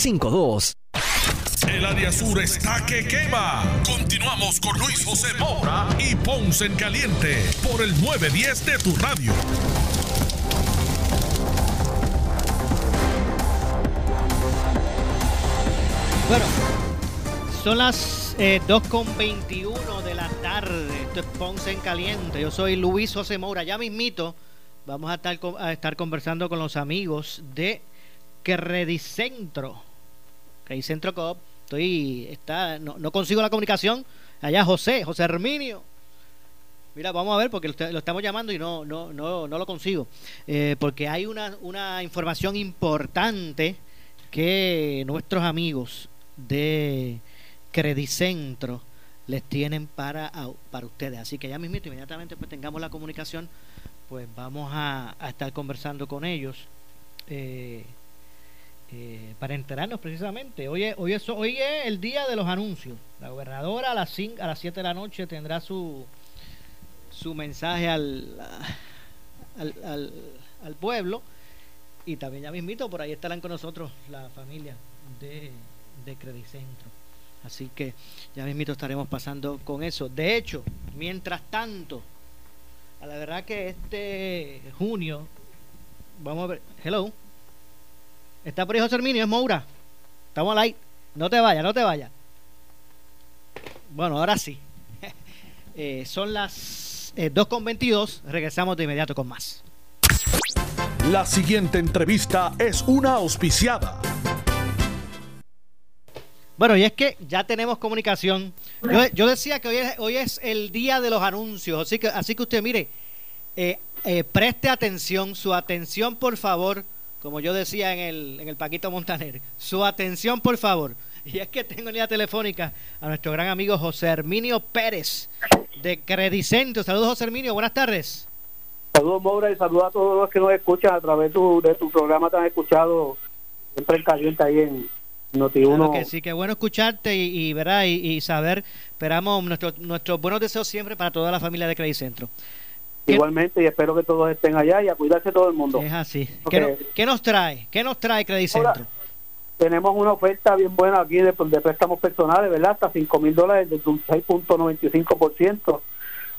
2452 el área sur está que quema. Continuamos con Luis José Moura y Ponce en Caliente por el 910 de tu radio. Bueno, son las 2.21 eh, de la tarde. Esto es Ponce en Caliente. Yo soy Luis José Moura. Ya mismito vamos a estar, a estar conversando con los amigos de Credicentro hay Centro Coop, estoy, está, no, consigo la comunicación. Allá José, José Herminio. Mira, vamos a ver porque lo estamos llamando y no, no, no, no lo consigo. Eh, porque hay una, una información importante que nuestros amigos de Credicentro les tienen para, para ustedes. Así que ya mismo, inmediatamente pues tengamos la comunicación, pues vamos a, a estar conversando con ellos. Eh, eh, para enterarnos precisamente. Hoy es, hoy, es, hoy es el día de los anuncios. La gobernadora a las, a las 7 de la noche tendrá su, su mensaje al, al, al, pueblo. Y también ya mismito, por ahí estarán con nosotros la familia de, de Credicentro. Así que ya mismito estaremos pasando con eso. De hecho, mientras tanto, a la verdad que este junio, vamos a ver, hello. Está por ahí José Herminio, es Moura. Estamos al aire. No te vayas, no te vayas. Bueno, ahora sí. [laughs] Eh, son las eh, 2.22. Regresamos de inmediato con más. La siguiente entrevista es una auspiciada. Bueno, y es que ya tenemos comunicación. Yo, decía que hoy es, hoy es, el día de los anuncios, así que, así que usted mire, eh, eh, preste atención, su atención por favor como yo decía en el, en el Paquito Montaner. Su atención, por favor. Y es que tengo en línea telefónica a nuestro gran amigo José Herminio Pérez de Credicentro. Saludos, José Herminio. Buenas tardes. Saludos, Moura, y saludos a todos los que nos escuchan a través de tu programa tan escuchado, siempre en caliente ahí en Noti1. Claro que sí, que bueno escucharte y, y, y, saber, esperamos nuestros nuestros buenos deseos siempre para toda la familia de Credit Centro. Igualmente, y espero que todos estén allá y a cuidarse todo el mundo. Es así. ¿Qué, nos trae? ¿Qué nos trae Credit Centro? tenemos una oferta bien buena aquí de, de préstamos personales, ¿verdad? Hasta 5 mil dólares un 6.95%.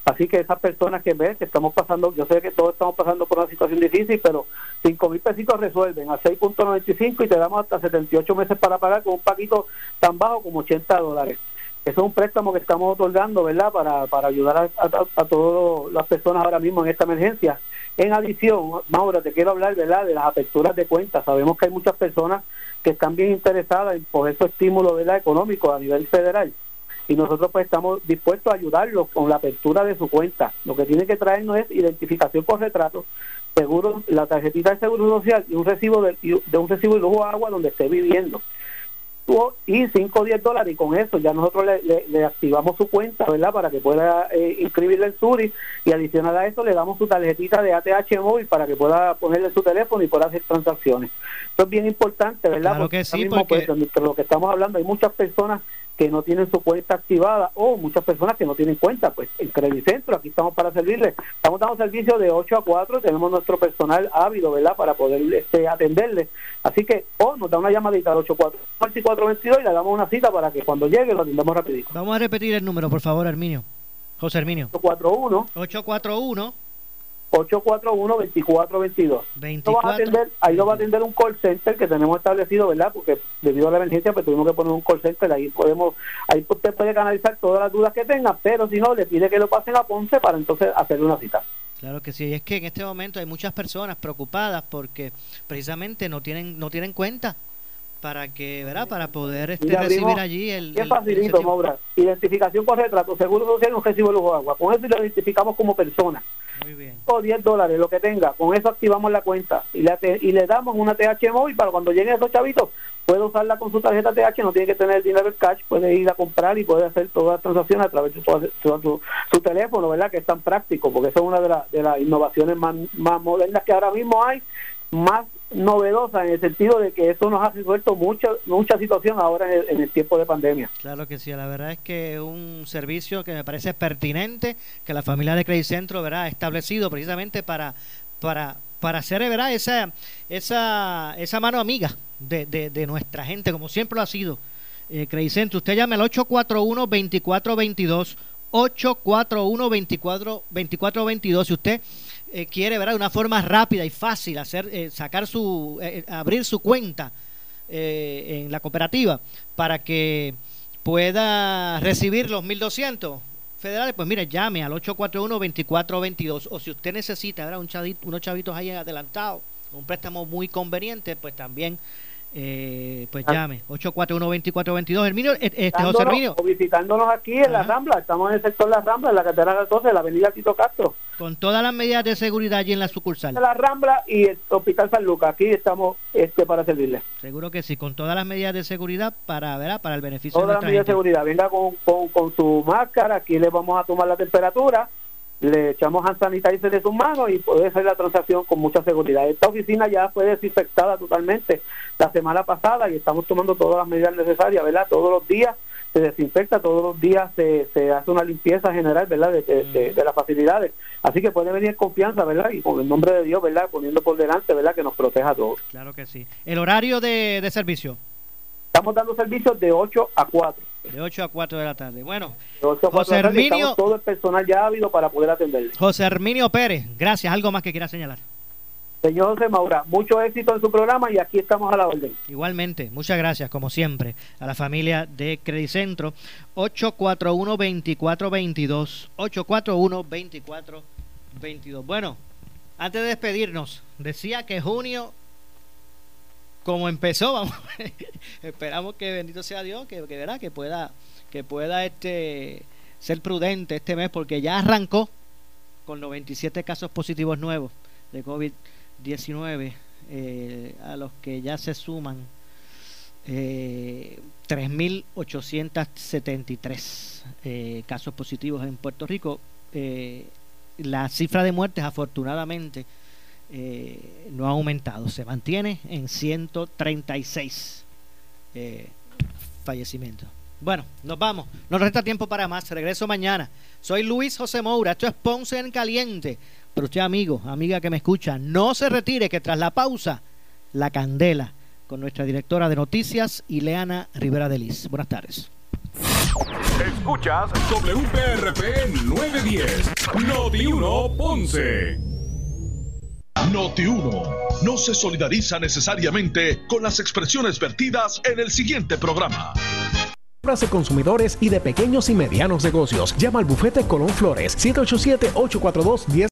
Así que esas personas que ven que estamos pasando, yo sé que todos estamos pasando por una situación difícil, pero 5 mil pesitos resuelven a 6.95 y te damos hasta 78 meses para pagar con un paquito tan bajo como 80 dólares. Eso es un préstamo que estamos otorgando, ¿verdad? Para, para ayudar a, a, todas las personas ahora mismo en esta emergencia. En adición, Maura, te quiero hablar, ¿verdad? De las aperturas de cuentas. Sabemos que hay muchas personas que están bien interesadas en por su estímulo, ¿verdad? Económico a nivel federal y nosotros pues estamos dispuestos a ayudarlos con la apertura de su cuenta. Lo que tiene que traernos es identificación por retrato, seguro, la tarjetita de seguro social y un recibo de, de un recibo de agua donde esté viviendo y 5 o 10 dólares y con eso ya nosotros le, activamos su cuenta, ¿verdad? Para que pueda eh, inscribirle en Suri y adicional a eso le damos su tarjetita de ATH móvil para que pueda ponerle su teléfono y pueda hacer transacciones. Esto es bien importante, ¿verdad? Claro que sí, porque... Pues, lo que estamos hablando, hay muchas personas que no tienen su cuenta activada o muchas personas que no tienen cuenta, pues en Credit Centro, aquí estamos para servirles. Estamos dando servicio de 8 a 4, tenemos nuestro personal ávido, ¿verdad? Para poder este, atenderle. Así que o nos da una llamadita al 8422 y le damos una cita para que cuando llegue lo atendamos rapidito. Vamos a repetir el número, por favor, Herminio. José Herminio. 841 841 841-2422. ahí lo va a atender un call center que tenemos establecido, ¿verdad? Porque debido a la emergencia, pues tuvimos que poner un call center, ahí podemos, ahí usted puede canalizar todas las dudas que tenga, pero si no, le pide que lo pasen a Ponce para entonces hacerle una cita. Claro que sí, es que en este momento hay muchas personas preocupadas porque precisamente no tienen no tienen cuenta para que, ¿verdad? Para poder este, recibir allí el... Es facilito, Maura. Identificación por retrato, seguro social, un recibo de lujo de agua. Con eso lo identificamos como persona. Muy bien. O 10 dólares, lo que tenga. Con eso activamos la cuenta y le, y le damos una TH móvil para cuando lleguen esos chavitos, puede usarla con su tarjeta TH, no tiene que tener el dinero en cash, puede ir a comprar y puede hacer todas las transacciones a través de su, teléfono, ¿verdad? Que es tan práctico, porque eso es una de, de las innovaciones más, más modernas que ahora mismo hay, más novedosa en el sentido de que eso nos ha resuelto mucha mucha situación ahora en el, tiempo de pandemia. Claro que sí, la verdad es que es un servicio que me parece pertinente que la familia de Credit Centro verá establecido precisamente para para para hacer ¿verdad? esa esa esa mano amiga de, de, nuestra gente como siempre lo ha sido eh, Credit Centro. Usted llame al 841 2422 841 24 2422 si usted eh, quiere, ¿verdad? De una forma rápida y fácil hacer, eh, sacar su, eh, abrir su cuenta en la cooperativa para que pueda recibir los 1.200 federales, pues mire, llame al 841-2422 o si usted necesita, ¿verdad? Un chavito, unos chavitos ahí adelantados, un préstamo muy conveniente, pues también eh, pues ah. llame 841-2422 Herminio, este José Herminio. visitándonos aquí en la Rambla estamos en el sector de la Rambla en la carretera 14 de la avenida Tito Castro. Con todas las medidas de seguridad allí en la sucursal. De la Rambla y el Hospital San Lucas aquí estamos este para servirle. Seguro que sí con todas las medidas de seguridad para ¿verdad? para el beneficio todas las medidas de seguridad. Venga con, con, con su máscara aquí le vamos a tomar la temperatura le echamos hand sanitizer de sus manos y puede hacer la transacción con mucha seguridad. Esta oficina ya fue desinfectada totalmente la semana pasada y estamos tomando todas las medidas necesarias, ¿verdad? Todos los días se desinfecta, todos los días se, se hace una limpieza general, ¿verdad? De, de, las facilidades. Así que puede venir confianza, ¿verdad? Y con el nombre de Dios, ¿verdad? Poniendo por delante, ¿verdad? Que nos proteja a todos. Claro que sí. ¿El horario de, de servicio? Estamos dando servicios de 8 a 4. De 8 a 4 de la tarde. Bueno, José Herminio. Todo el personal ya habido para poder atenderle. José Herminio Pérez, gracias. ¿Algo más que quiera señalar? Señor José Maura, mucho éxito en su programa y aquí estamos a la orden. Igualmente, muchas gracias, como siempre, a la familia de Credicentro. 841-2422. 841-2422. Bueno, antes de despedirnos, decía que junio como empezó, [laughs] vamos, esperamos que bendito sea Dios, que, que, ¿verdad? que pueda, que pueda este ser prudente este mes, porque ya arrancó con 97 casos positivos nuevos de COVID-19, eh, a los que ya se suman eh, 3.873 eh, casos positivos en Puerto Rico. Eh, la cifra de muertes afortunadamente eh, no ha aumentado, se mantiene en 136 eh, fallecimientos. Bueno, nos vamos, no nos resta tiempo para más, regreso mañana. Soy Luis José Moura, esto es Ponce en Caliente. Pero usted, amigo, amiga que me escucha, no se retire, que tras la pausa, la candela con nuestra directora de noticias, Ileana Rivera de Liz. Buenas tardes. Escuchas WPRP 910, Noti 1 Ponce. Noti 1 no se solidariza necesariamente con las expresiones vertidas en el siguiente programa. de consumidores y de pequeños y medianos negocios. Llama al bufete Colón Flores 787 842 10